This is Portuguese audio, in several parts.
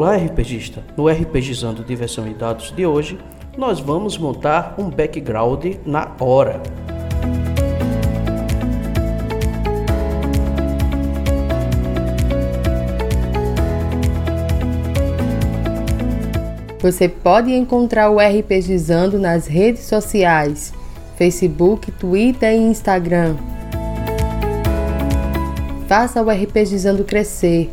Olá, RPGista! No RPGizando Diversão e Dados de hoje, nós vamos montar um background na hora. Você pode encontrar o RPGizando nas redes sociais, Facebook, Twitter e Instagram. Faça o RPGizando crescer,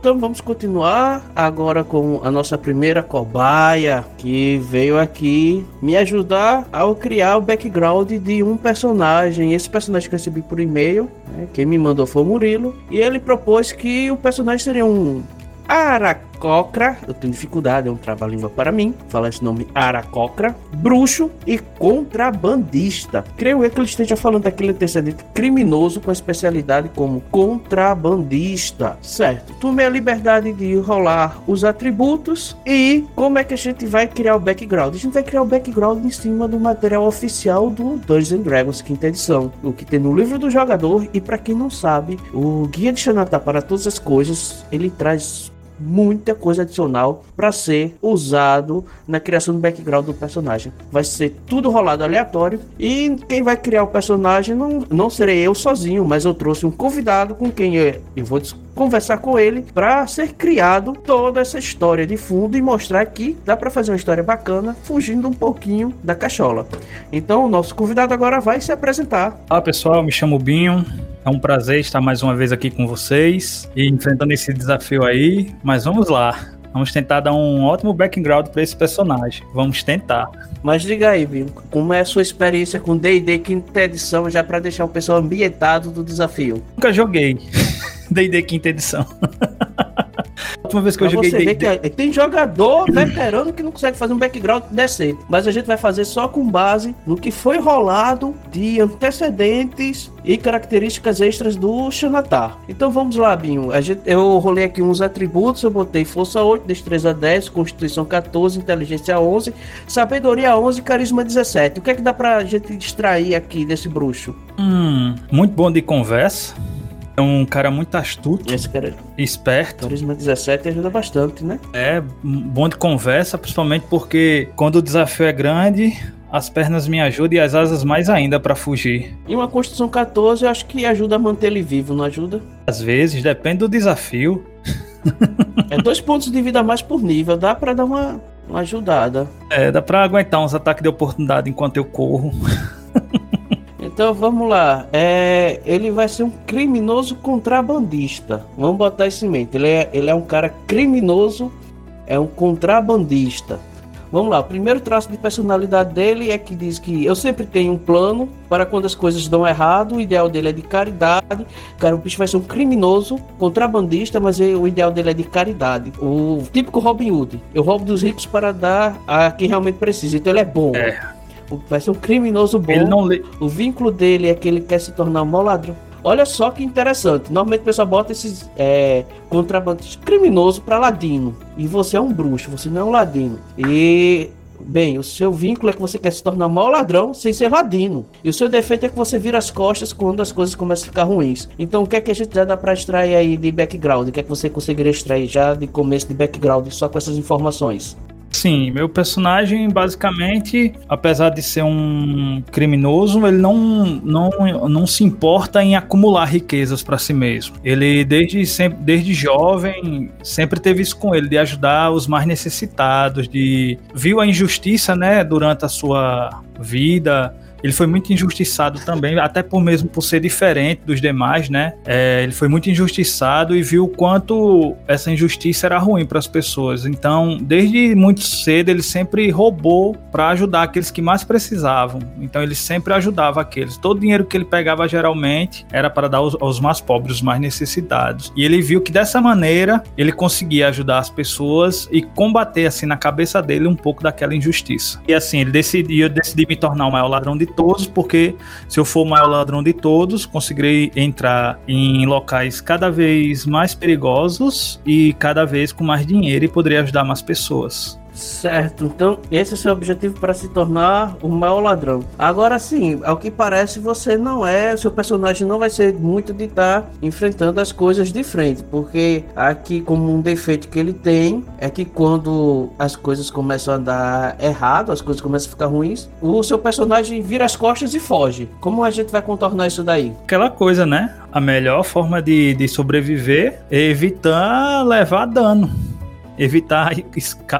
Então vamos continuar agora com a nossa primeira cobaia que veio aqui me ajudar ao criar o background de um personagem. Esse personagem que eu recebi por e-mail, né, quem me mandou foi o Murilo, e ele propôs que o personagem seria um Aracocra, eu tenho dificuldade, é um trava-língua para mim, falar esse nome Aracocra, bruxo e contrabandista. Creio eu que ele esteja falando daquele antecedente criminoso com especialidade como contrabandista, certo? Tomei a liberdade de rolar os atributos e como é que a gente vai criar o background? A gente vai criar o background em cima do material oficial do Dungeons Dragons quinta edição, o que tem no livro do jogador e para quem não sabe, o guia de Xanatá para todas as coisas, ele traz muita coisa adicional para ser usado na criação do background do personagem. Vai ser tudo rolado aleatório e quem vai criar o personagem não, não serei eu sozinho, mas eu trouxe um convidado com quem eu, eu vou conversar com ele para ser criado toda essa história de fundo e mostrar que dá para fazer uma história bacana fugindo um pouquinho da cachola. Então, o nosso convidado agora vai se apresentar. Olá pessoal, me chamo Binho, é um prazer estar mais uma vez aqui com vocês e enfrentando esse desafio aí, mas vamos lá. Vamos tentar dar um ótimo background para esse personagem. Vamos tentar. Mas diga aí, Binho, como é a sua experiência com D&D quinta edição, já para deixar o pessoal ambientado do desafio? Nunca joguei D&D quinta edição. última vez que pra eu joguei D&D... Tem jogador veterano que não consegue fazer um background decente. Mas a gente vai fazer só com base no que foi rolado de antecedentes e características extras do Xanatar. Então vamos lá, Binho. A gente, eu rolei aqui uns atributos, eu botei força 8, destreza 10, constituição 14, inteligência 11, sabedoria 11, carisma 17. O que é que dá pra gente extrair aqui desse bruxo? Hum, muito bom de conversa. É um cara muito astuto. Esse cara. Esperto. Carisma 17 ajuda bastante, né? É, bom de conversa, principalmente porque quando o desafio é grande, as pernas me ajudam e as asas mais ainda para fugir. E uma Constituição 14 eu acho que ajuda a manter ele vivo, não ajuda? Às vezes, depende do desafio. é dois pontos de vida a mais por nível, dá para dar uma, uma ajudada. É, dá pra aguentar uns ataques de oportunidade enquanto eu corro. Então vamos lá. É, ele vai ser um criminoso contrabandista. Vamos botar isso em mente. Ele é, ele é um cara criminoso, é um contrabandista. Vamos lá, o primeiro traço de personalidade dele é que diz que eu sempre tenho um plano para quando as coisas dão errado, o ideal dele é de caridade. Cara, o bicho vai ser um criminoso, contrabandista, mas o ideal dele é de caridade. O típico Robin Hood. Eu roubo dos ricos para dar a quem realmente precisa. Então ele é bom. É vai ser um criminoso bom. Ele não lê. O vínculo dele é que ele quer se tornar um mau ladrão. Olha só que interessante. Normalmente o pessoal bota esses é, contrabandistas criminoso para ladino. E você é um bruxo, você não é um ladino. E Bem, o seu vínculo é que você quer se tornar mau ladrão sem ser ladino. E o seu defeito é que você vira as costas quando as coisas começam a ficar ruins. Então, o que é que a gente já dá para extrair aí de background? O que é que você conseguiria extrair já de começo de background só com essas informações? Sim, meu personagem basicamente, apesar de ser um criminoso, ele não, não, não se importa em acumular riquezas para si mesmo. Ele desde sempre, desde jovem, sempre teve isso com ele de ajudar os mais necessitados, de viu a injustiça, né, durante a sua vida, ele foi muito injustiçado também, até por mesmo por ser diferente dos demais, né? É, ele foi muito injustiçado e viu o quanto essa injustiça era ruim para as pessoas. Então, desde muito cedo, ele sempre roubou para ajudar aqueles que mais precisavam. Então, ele sempre ajudava aqueles. Todo o dinheiro que ele pegava geralmente era para dar aos, aos mais pobres, os mais necessitados. E ele viu que dessa maneira ele conseguia ajudar as pessoas e combater assim na cabeça dele um pouco daquela injustiça. E assim, ele decidiu, eu decidi me tornar o maior ladrão de todos, porque se eu for o maior ladrão de todos, conseguirei entrar em locais cada vez mais perigosos e cada vez com mais dinheiro e poderia ajudar mais pessoas. Certo, então esse é o seu objetivo para se tornar o maior ladrão. Agora sim, ao que parece, você não é, seu personagem não vai ser muito de estar tá enfrentando as coisas de frente, porque aqui, como um defeito que ele tem, é que quando as coisas começam a dar errado, as coisas começam a ficar ruins, o seu personagem vira as costas e foge. Como a gente vai contornar isso daí? Aquela coisa, né? A melhor forma de, de sobreviver é evitar levar dano evitar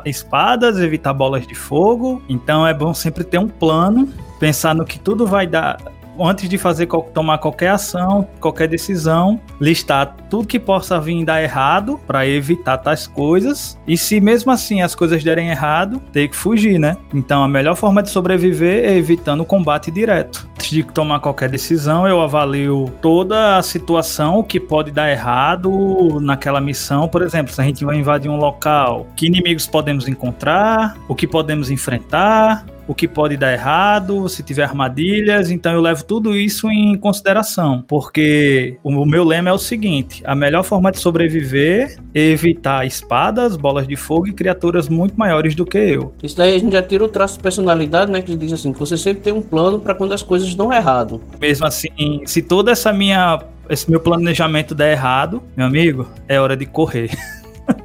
espadas, evitar bolas de fogo. Então é bom sempre ter um plano, pensar no que tudo vai dar antes de fazer tomar qualquer ação, qualquer decisão, listar tudo que possa vir dar errado para evitar tais coisas. E se mesmo assim as coisas derem errado, ter que fugir, né? Então a melhor forma de sobreviver é evitando o combate direto. Antes de tomar qualquer decisão, eu avalio toda a situação, o que pode dar errado naquela missão. Por exemplo, se a gente vai invadir um local, que inimigos podemos encontrar, o que podemos enfrentar, o que pode dar errado, se tiver armadilhas, então eu levo tudo isso em consideração, porque o meu lema é o seguinte: a melhor forma de sobreviver é evitar espadas, bolas de fogo e criaturas muito maiores do que eu. Isso daí a gente já tira o traço de personalidade, né, que diz assim, que você sempre tem um plano para quando as coisas dão errado. Mesmo assim, se toda essa minha esse meu planejamento der errado, meu amigo, é hora de correr.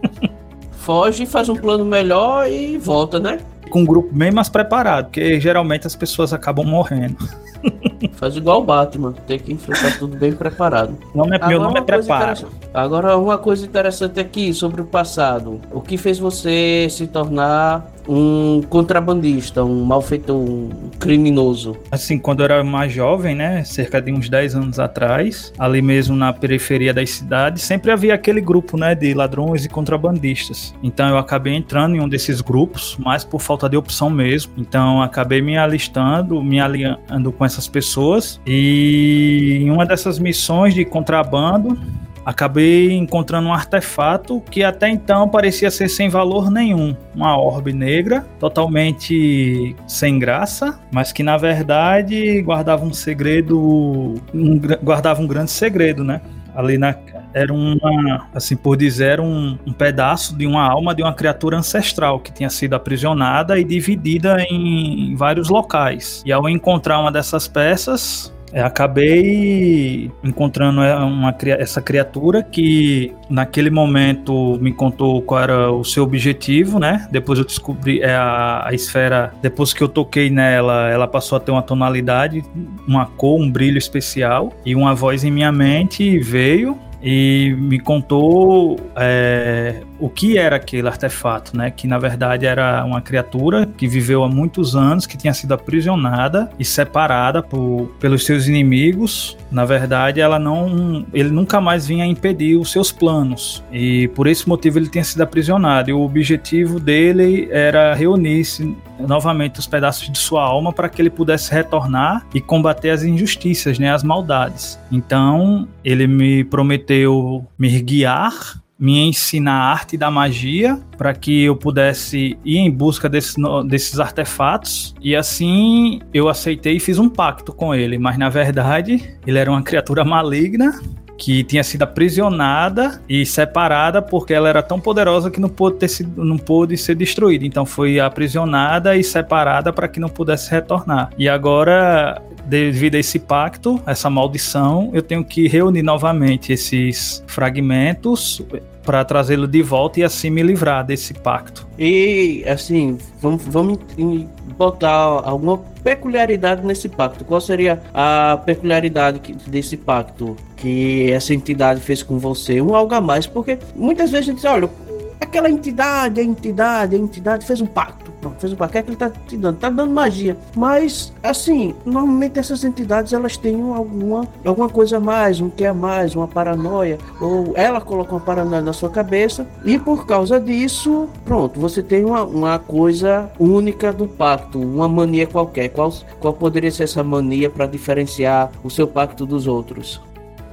Foge, faz um plano melhor e volta, né? com um grupo bem mais preparado, porque geralmente as pessoas acabam morrendo. Faz igual o Batman, tem que enfrentar tudo bem preparado. Nome é, meu nome é preparo. Agora, uma coisa interessante aqui sobre o passado. O que fez você se tornar um contrabandista, um malfeitor, um criminoso? Assim, quando eu era mais jovem, né, cerca de uns 10 anos atrás, ali mesmo na periferia das cidades, sempre havia aquele grupo, né, de ladrões e contrabandistas. Então eu acabei entrando em um desses grupos, mais por falta de opção mesmo. Então acabei me alistando, me aliando com essas pessoas e em uma dessas missões de contrabando acabei encontrando um artefato que até então parecia ser sem valor nenhum, uma orbe negra, totalmente sem graça, mas que na verdade guardava um segredo, um, guardava um grande segredo, né? Ali na, era uma, assim por dizer, um, um pedaço de uma alma de uma criatura ancestral que tinha sido aprisionada e dividida em vários locais. E ao encontrar uma dessas peças, é, acabei encontrando é, uma, essa criatura que naquele momento me contou qual era o seu objetivo, né? Depois eu descobri é, a, a esfera, depois que eu toquei nela, ela passou a ter uma tonalidade, uma cor, um brilho especial e uma voz em minha mente veio e me contou é, o que era aquele artefato, né? Que na verdade era uma criatura que viveu há muitos anos, que tinha sido aprisionada e separada por, pelos seus inimigos. Na verdade, ela não, ele nunca mais vinha impedir os seus planos e por esse motivo ele tinha sido aprisionado. E o objetivo dele era reunir-se novamente os pedaços de sua alma para que ele pudesse retornar e combater as injustiças, né? As maldades. Então ele me prometeu me guiar me ensinar a arte da magia para que eu pudesse ir em busca desse, desses artefatos. E assim eu aceitei e fiz um pacto com ele, mas na verdade ele era uma criatura maligna que tinha sido aprisionada e separada porque ela era tão poderosa que não pôde, ter sido, não pôde ser destruída. Então foi aprisionada e separada para que não pudesse retornar. E agora, devido a esse pacto, essa maldição, eu tenho que reunir novamente esses fragmentos para trazê-lo de volta e assim me livrar desse pacto. E assim, vamos, vamos botar alguma peculiaridade nesse pacto. Qual seria a peculiaridade desse pacto que essa entidade fez com você? Um algo a mais, porque muitas vezes a gente diz, olha, aquela entidade, a entidade, a entidade fez um pacto. Pronto, fez um pacto. É que ele tá te dando? Tá dando magia. Mas, assim, normalmente essas entidades elas têm alguma, alguma coisa a mais, um que a mais, uma paranoia. Ou ela coloca uma paranoia na sua cabeça. E por causa disso, pronto, você tem uma, uma coisa única do pacto, uma mania qualquer. Qual, qual poderia ser essa mania para diferenciar o seu pacto dos outros?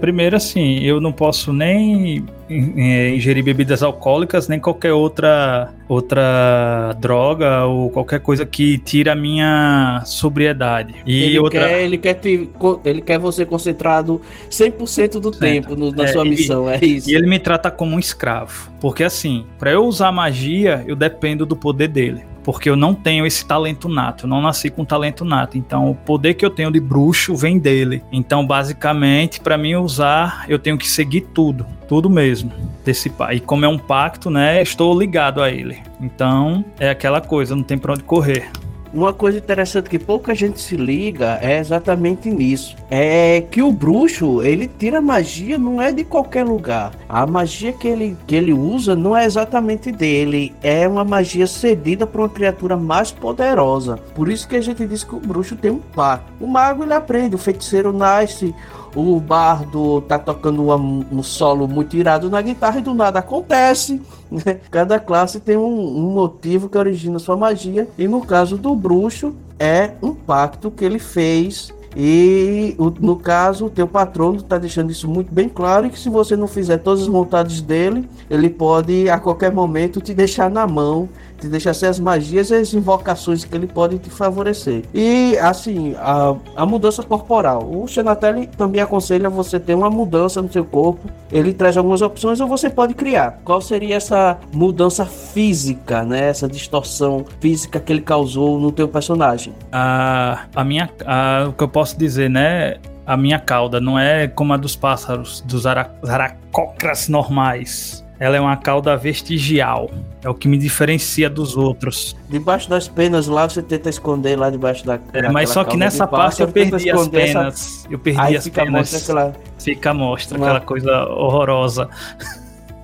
Primeiro, assim, eu não posso nem é, ingerir bebidas alcoólicas, nem qualquer outra outra droga ou qualquer coisa que tire a minha sobriedade. E ele outra... quer, ele quer te, ele quer você concentrado 100% do certo. tempo no, na é, sua missão, é isso. E ele me trata como um escravo, porque assim, para eu usar magia, eu dependo do poder dele porque eu não tenho esse talento nato, eu não nasci com talento nato. Então, o poder que eu tenho de bruxo vem dele. Então, basicamente, para mim usar, eu tenho que seguir tudo, tudo mesmo desse pai. E como é um pacto, né, estou ligado a ele. Então, é aquela coisa, não tem para onde correr. Uma coisa interessante que pouca gente se liga é exatamente nisso. É que o bruxo, ele tira magia não é de qualquer lugar. A magia que ele, que ele usa não é exatamente dele, é uma magia cedida por uma criatura mais poderosa. Por isso que a gente diz que o bruxo tem um par. O mago ele aprende, o feiticeiro nasce, o bardo tá tocando um solo muito irado na guitarra e do nada acontece. Né? Cada classe tem um, um, motivo que origina sua magia. E no caso do bruxo, é um pacto que ele fez. E no caso, o teu patrono está deixando isso muito bem claro. Que se você não fizer todas as vontades dele, ele pode a qualquer momento te deixar na mão te deixa ser as magias e as invocações que ele pode te favorecer. E assim, a, a mudança corporal. O Xenatelli também aconselha você ter uma mudança no seu corpo. Ele traz algumas opções ou você pode criar. Qual seria essa mudança física, né? Essa distorção física que ele causou no teu personagem? A, a minha, a, o que eu posso dizer, né? A minha cauda não é como a dos pássaros, dos aracocras normais ela é uma cauda vestigial. É o que me diferencia dos outros. Debaixo das penas lá, você tenta esconder lá debaixo da. É, mas só que nessa parte eu perdi as penas. Essa... Eu perdi Aí as fica penas. Mostra aquela... Fica mostra uma... aquela coisa horrorosa.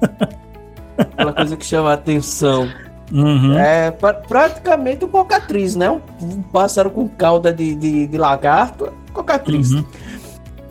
Aquela coisa que chama a atenção. Uhum. É pra, praticamente um cocatriz, né? Um, um, pássaro com cauda de, de, de lagarto, cocatriz. Uhum.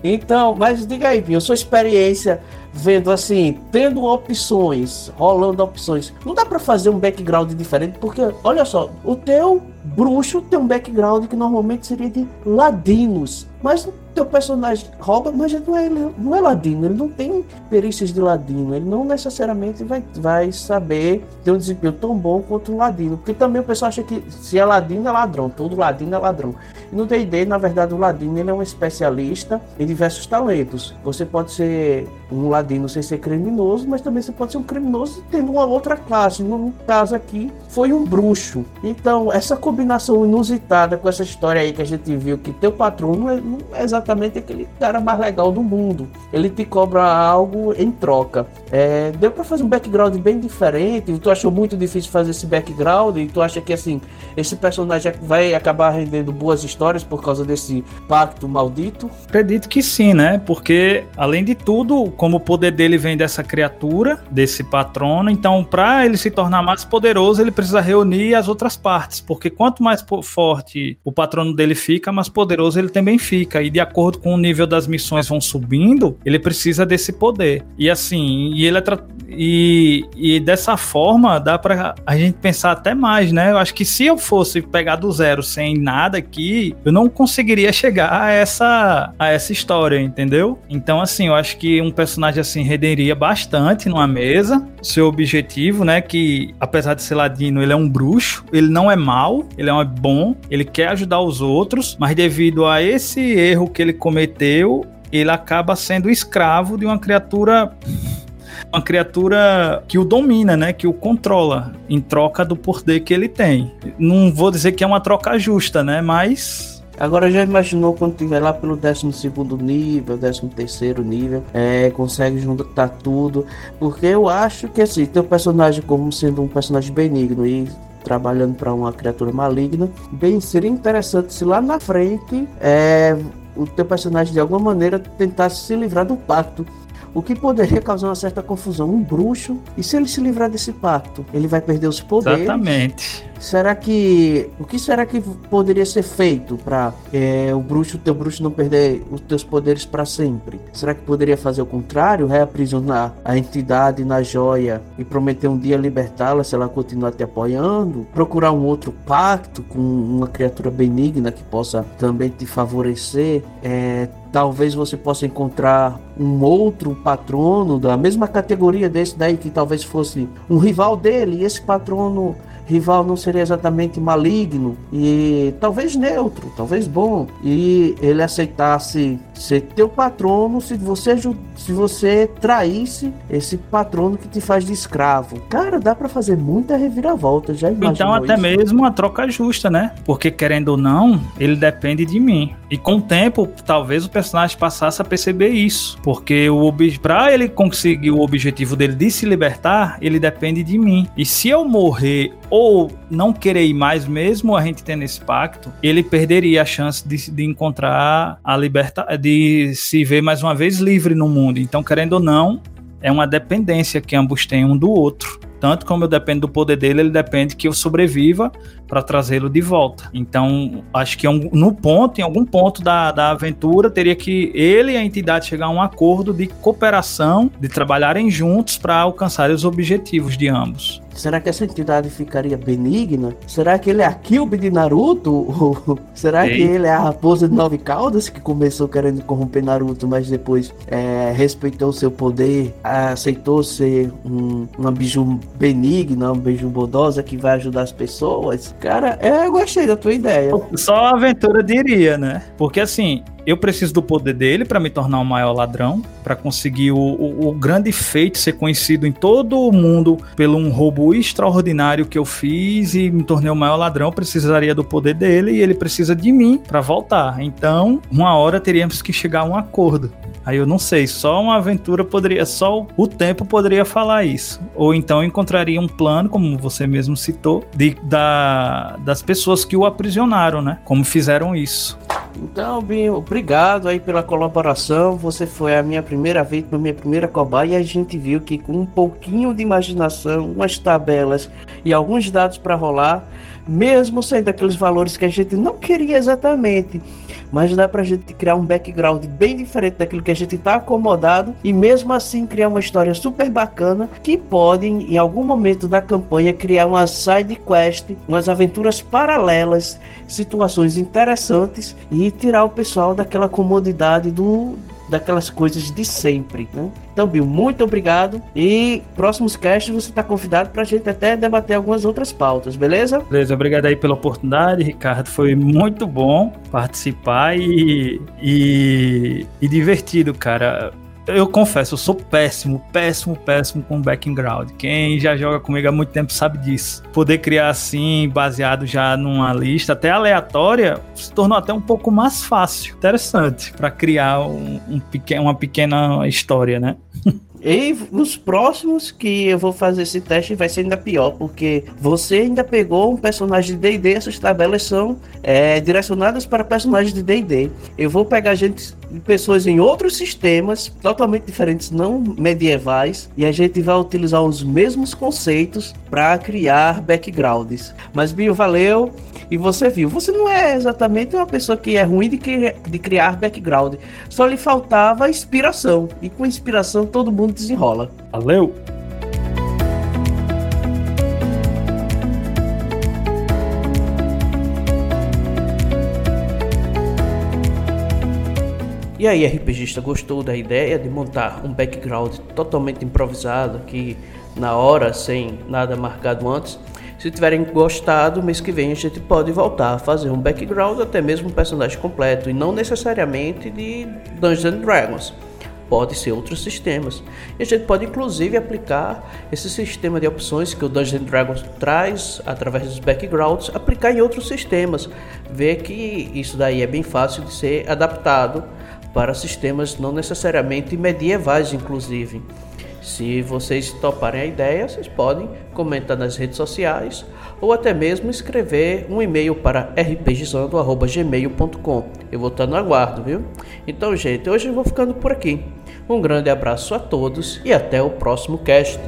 Então, mas diga aí, Pinho, sua experiência vendo assim, tendo opções, rolando opções. Não dá para fazer um background diferente, porque olha só, o teu bruxo tem um background que normalmente seria de ladinos, mas teu personagem rouba, mas não é, não é ladino, ele não tem perícias de ladino, ele não necessariamente vai, vai saber ter um desempenho tão bom quanto um ladino, porque também o pessoal acha que se é ladino é ladrão, todo ladino é ladrão. E no D&D, na verdade, o ladino ele é um especialista em diversos talentos. Você pode ser um ladino sem ser criminoso, mas também você pode ser um criminoso tendo uma outra classe. No caso aqui, foi um bruxo. Então, essa combinação inusitada com essa história aí que a gente viu, que teu patrão não é, não é exatamente aquele cara mais legal do mundo. Ele te cobra algo em troca. É, deu para fazer um background bem diferente. Tu achou muito difícil fazer esse background e tu acha que assim esse personagem vai acabar rendendo boas histórias por causa desse pacto maldito? Acredito que sim, né? Porque além de tudo, como o poder dele vem dessa criatura, desse patrono, então para ele se tornar mais poderoso, ele precisa reunir as outras partes, porque quanto mais forte o patrono dele fica, mais poderoso ele também fica. E de acordo com o nível das missões vão subindo, ele precisa desse poder. E assim, e ele é e, e dessa forma dá para a gente pensar até mais, né? Eu acho que se eu fosse pegar do zero sem nada aqui, eu não conseguiria chegar a essa a essa história, entendeu? Então assim, eu acho que um personagem assim renderia bastante numa mesa. Seu objetivo, né, que apesar de ser ladino, ele é um bruxo, ele não é mal, ele é bom, ele quer ajudar os outros, mas devido a esse erro que ele cometeu, ele acaba sendo escravo de uma criatura uma criatura que o domina, né? Que o controla em troca do poder que ele tem. Não vou dizer que é uma troca justa, né? Mas Agora já imaginou quando tiver lá pelo 12 nível, 13 nível, é, consegue juntar tudo. Porque eu acho que assim, teu personagem como sendo um personagem benigno e trabalhando para uma criatura maligna, bem seria interessante se lá na frente é, o teu personagem de alguma maneira tentasse se livrar do pacto o que poderia causar uma certa confusão. Um bruxo, e se ele se livrar desse pacto? Ele vai perder os poderes. Exatamente. Será que. O que será que poderia ser feito para é, o bruxo, teu bruxo não perder os teus poderes para sempre? Será que poderia fazer o contrário? Reaprisionar a entidade na joia e prometer um dia libertá-la se ela continuar te apoiando? Procurar um outro pacto com uma criatura benigna que possa também te favorecer? É, talvez você possa encontrar um outro patrono da mesma categoria desse daí que talvez fosse um rival dele e esse patrono rival não seria exatamente maligno e talvez neutro, talvez bom, e ele aceitasse ser teu patrono se você se você traísse esse patrono que te faz de escravo. Cara, dá para fazer muita reviravolta, já Então até isso? mesmo uma troca justa, né? Porque querendo ou não, ele depende de mim. E com o tempo, talvez o personagem passasse a perceber isso, porque o para ele conseguir o objetivo dele de se libertar, ele depende de mim. E se eu morrer ou não querer ir mais, mesmo a gente tendo esse pacto, ele perderia a chance de, de encontrar a liberdade, de se ver mais uma vez livre no mundo. Então, querendo ou não, é uma dependência que ambos têm um do outro. Tanto como eu dependo do poder dele, ele depende que eu sobreviva para trazê-lo de volta. Então, acho que no ponto, em algum ponto da, da aventura, teria que ele e a entidade chegar a um acordo de cooperação, de trabalharem juntos para alcançar os objetivos de ambos. Será que essa entidade ficaria benigna? Será que ele é a Kyuubi de Naruto? será Ei. que ele é a raposa de nove caudas que começou querendo corromper Naruto, mas depois é, respeitou seu poder, aceitou ser um, uma biju benigna, uma biju bondosa que vai ajudar as pessoas? Cara, eu gostei da tua ideia. Só a aventura diria, né? Porque assim, eu preciso do poder dele para me tornar o maior ladrão, para conseguir o, o, o, grande feito ser conhecido em todo o mundo pelo um roubo extraordinário que eu fiz e me tornei o maior ladrão. Precisaria do poder dele e ele precisa de mim para voltar. Então, uma hora teríamos que chegar a um acordo. Aí eu não sei, só uma aventura poderia, só o tempo poderia falar isso. Ou então encontraria um plano, como você mesmo citou, de, da, das pessoas que o aprisionaram, né? Como fizeram isso. Então, Binho, obrigado aí pela colaboração. Você foi a minha primeira vez, a minha primeira cobaia, e a gente viu que com um pouquinho de imaginação, umas tabelas e alguns dados para rolar, mesmo sendo aqueles valores que a gente não queria exatamente, mas dá pra gente criar um background bem diferente daquilo que a gente tá acomodado e mesmo assim criar uma história super bacana que pode em algum momento da campanha criar uma side quest, umas aventuras paralelas, situações interessantes e tirar o pessoal daquela comodidade do daquelas coisas de sempre, né? Então, Bill, muito obrigado. E próximos casts você está convidado para a gente até debater algumas outras pautas, beleza? Beleza, obrigado aí pela oportunidade, Ricardo. Foi muito bom participar e, e, e divertido, cara eu confesso, eu sou péssimo, péssimo, péssimo com background. Quem já joga comigo há muito tempo sabe disso. Poder criar assim, baseado já numa lista até aleatória, se tornou até um pouco mais fácil. Interessante para criar um, um uma pequena história, né? E nos próximos que eu vou fazer esse teste vai ser ainda pior, porque você ainda pegou um personagem de D&D, essas tabelas são é, direcionadas para personagens de D&D. Eu vou pegar gente, pessoas em outros sistemas, totalmente diferentes, não medievais, e a gente vai utilizar os mesmos conceitos para criar backgrounds. Mas, Bio, valeu! E você viu, você não é exatamente uma pessoa que é ruim de, que, de criar background. Só lhe faltava inspiração. E com inspiração todo mundo desenrola. Valeu! E aí, RPGista, gostou da ideia de montar um background totalmente improvisado aqui na hora, sem nada marcado antes? Se tiverem gostado, mês que vem a gente pode voltar a fazer um background, até mesmo um personagem completo, e não necessariamente de Dungeons Dragons. Pode ser outros sistemas. E a gente pode inclusive aplicar esse sistema de opções que o Dungeons Dragons traz através dos backgrounds, aplicar em outros sistemas. Ver que isso daí é bem fácil de ser adaptado para sistemas não necessariamente medievais, inclusive. Se vocês toparem a ideia, vocês podem comentar nas redes sociais ou até mesmo escrever um e-mail para rpgizando.gmail.com. Eu vou estar no aguardo, viu? Então, gente, hoje eu vou ficando por aqui. Um grande abraço a todos e até o próximo cast.